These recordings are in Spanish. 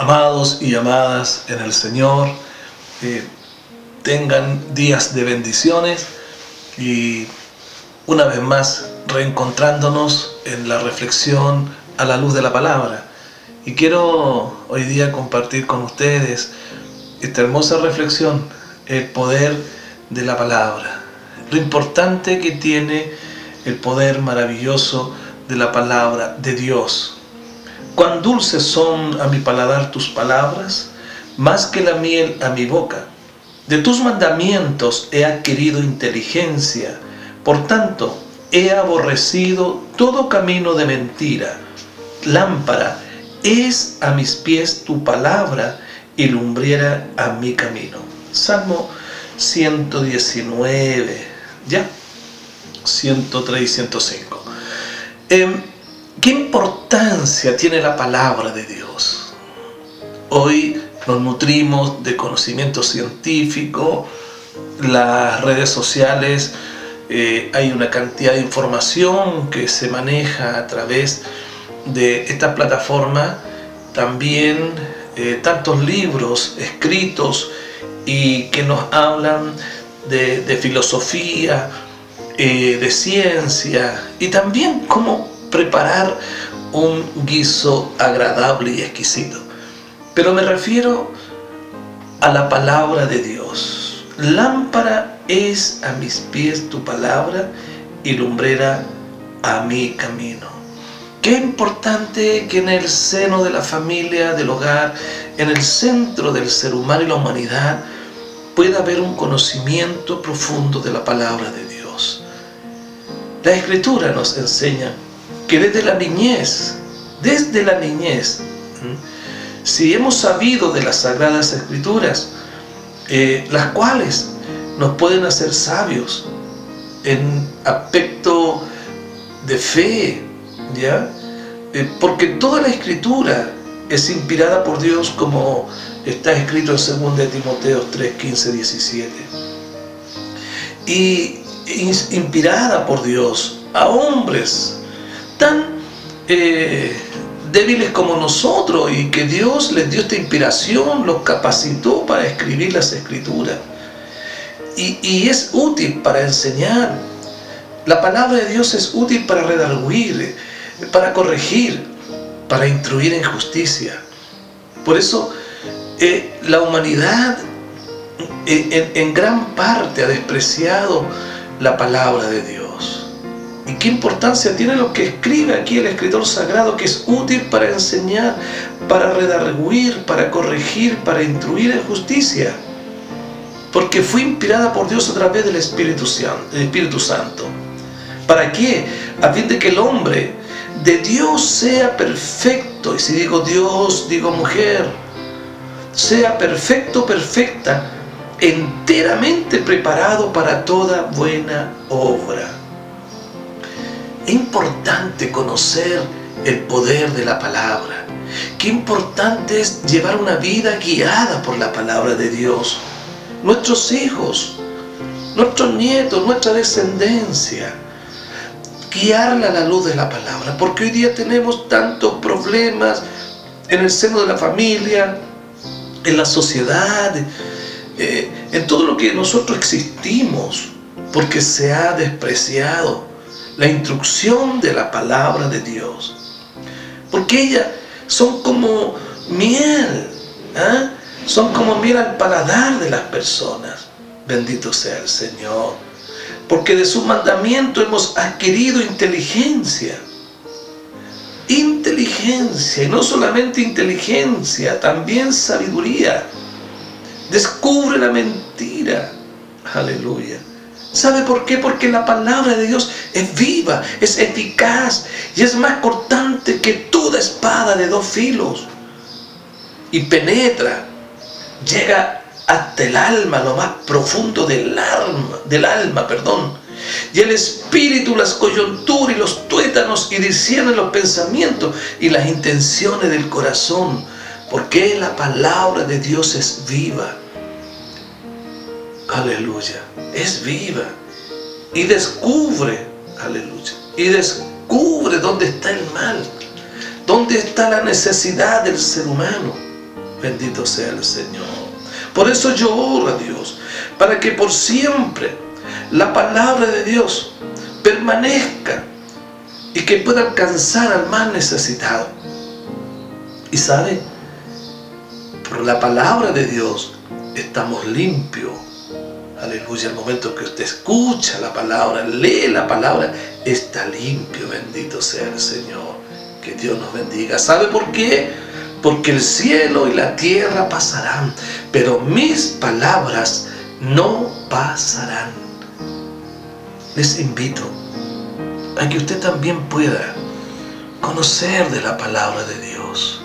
Amados y amadas en el Señor, eh, tengan días de bendiciones y una vez más reencontrándonos en la reflexión a la luz de la palabra. Y quiero hoy día compartir con ustedes esta hermosa reflexión, el poder de la palabra, lo importante que tiene el poder maravilloso de la palabra de Dios Cuán dulces son a mi paladar tus palabras, más que la miel a mi boca. De tus mandamientos he adquirido inteligencia, por tanto he aborrecido todo camino de mentira. Lámpara es a mis pies tu palabra y lumbriera a mi camino. Salmo 119, ya, 103 y 105. ¿Qué importancia tiene la palabra de Dios? Hoy nos nutrimos de conocimiento científico, las redes sociales, eh, hay una cantidad de información que se maneja a través de esta plataforma, también eh, tantos libros escritos y que nos hablan de, filosofía, eh, de ciencia y también cómo preparar un guiso agradable y exquisito. Pero me refiero a la palabra de Dios. Lámpara es a mis pies tu palabra y lumbrera a mi camino. Qué importante que en el seno de la familia, del hogar, en el centro del ser humano y la humanidad, pueda haber un conocimiento profundo de la palabra de Dios. La escritura nos enseña que desde la niñez, desde la niñez, si hemos sabido de las Sagradas Escrituras, eh, las cuales nos pueden hacer sabios en aspecto de fe, ¿ya? Eh, porque toda la Escritura es inspirada por Dios como está escrito en 2 Timoteo 3, 15, 17. Y inspirada por Dios a hombres tan eh, débiles como nosotros y que Dios les dio esta inspiración, los capacitó para escribir las escrituras. Y, es útil para enseñar. La palabra de Dios es útil para redarguir, para corregir, para instruir en justicia. Por eso eh, la humanidad eh, en gran parte ha despreciado la palabra de Dios. ¿Y qué importancia tiene lo que escribe aquí el escritor sagrado, que es útil para enseñar, para redarguir, para corregir, para instruir en justicia? Porque fue inspirada por Dios a través del Espíritu Santo. ¿Para qué? A fin de que el hombre de Dios sea perfecto. Y si digo Dios, digo mujer. Sea perfecto, perfecta, enteramente preparado para toda buena obra. Es importante conocer el poder de la palabra. Qué importante es llevar una vida guiada por la palabra de Dios. Nuestros hijos, nuestros nietos, nuestra descendencia. Guiarla a la luz de la palabra. Porque hoy día tenemos tantos problemas en el seno de la familia, en la sociedad, eh, en todo lo que nosotros existimos. Porque se ha despreciado la instrucción de la palabra de Dios. Porque ellas son como miel, ¿ah? son como miel al paladar de las personas. Bendito sea el Señor. Porque de su mandamiento hemos adquirido inteligencia. Inteligencia, y no solamente inteligencia, también sabiduría. Descubre la mentira. Aleluya ¿Sabe por qué? Porque la palabra de Dios es viva, es eficaz y es más cortante que toda espada de dos filos. Y penetra, llega hasta el alma, lo más profundo del alma, del alma, perdón. Y el espíritu, las coyunturas y los tuétanos y discierne los pensamientos y las intenciones del corazón. Porque la palabra de Dios es viva aleluya, es viva y descubre, aleluya, y descubre dónde está el mal, dónde está la necesidad del ser humano. Bendito sea el Señor. Por eso yo oro a Dios, para que por siempre la palabra de Dios permanezca y que pueda alcanzar al más necesitado. Y sabe, por la palabra de Dios estamos limpios Aleluya, el momento que usted escucha la palabra, lee la palabra, está limpio, bendito sea el Señor. Que Dios nos bendiga. ¿Sabe por qué? Porque el cielo y la tierra pasarán, pero mis palabras no pasarán. Les invito a que usted también pueda conocer de la palabra de Dios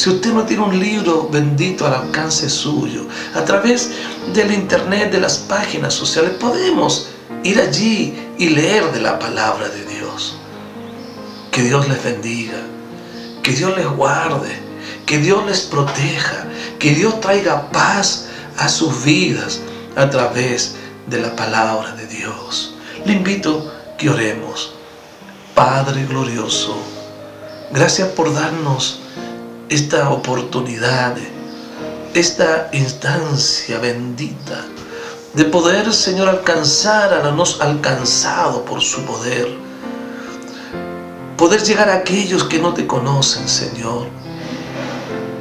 si usted no tiene un libro bendito al alcance suyo, a través del internet, de las páginas sociales, podemos ir allí y leer de la palabra de Dios. Que Dios les bendiga, que Dios les guarde, que Dios les proteja, que Dios traiga paz a sus vidas a través de la palabra de Dios. Le invito que oremos. Padre glorioso, gracias por darnos esta oportunidad, esta instancia bendita de poder, Señor, alcanzar a los alcanzado por su poder. Poder llegar a aquellos que no te conocen, Señor,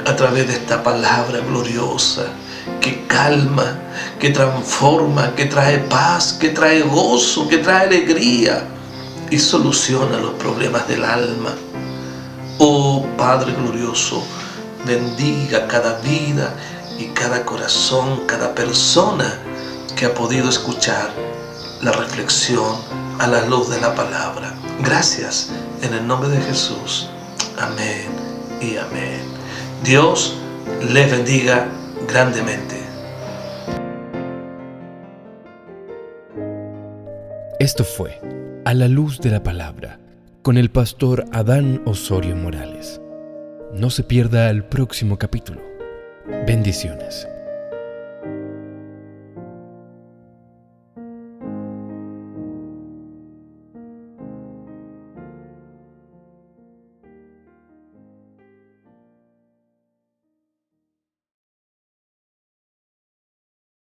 a través de esta palabra gloriosa que calma, que transforma, que trae paz, que trae gozo, que trae alegría y soluciona los problemas del alma. Oh Padre glorioso, bendiga cada vida y cada corazón, cada persona que ha podido escuchar la reflexión a la luz de la palabra. Gracias en el nombre de Jesús. Amén y amén. Dios les bendiga grandemente. Esto fue A la luz de la palabra con el pastor Adán Osorio Morales. No se pierda el próximo capítulo. Bendiciones.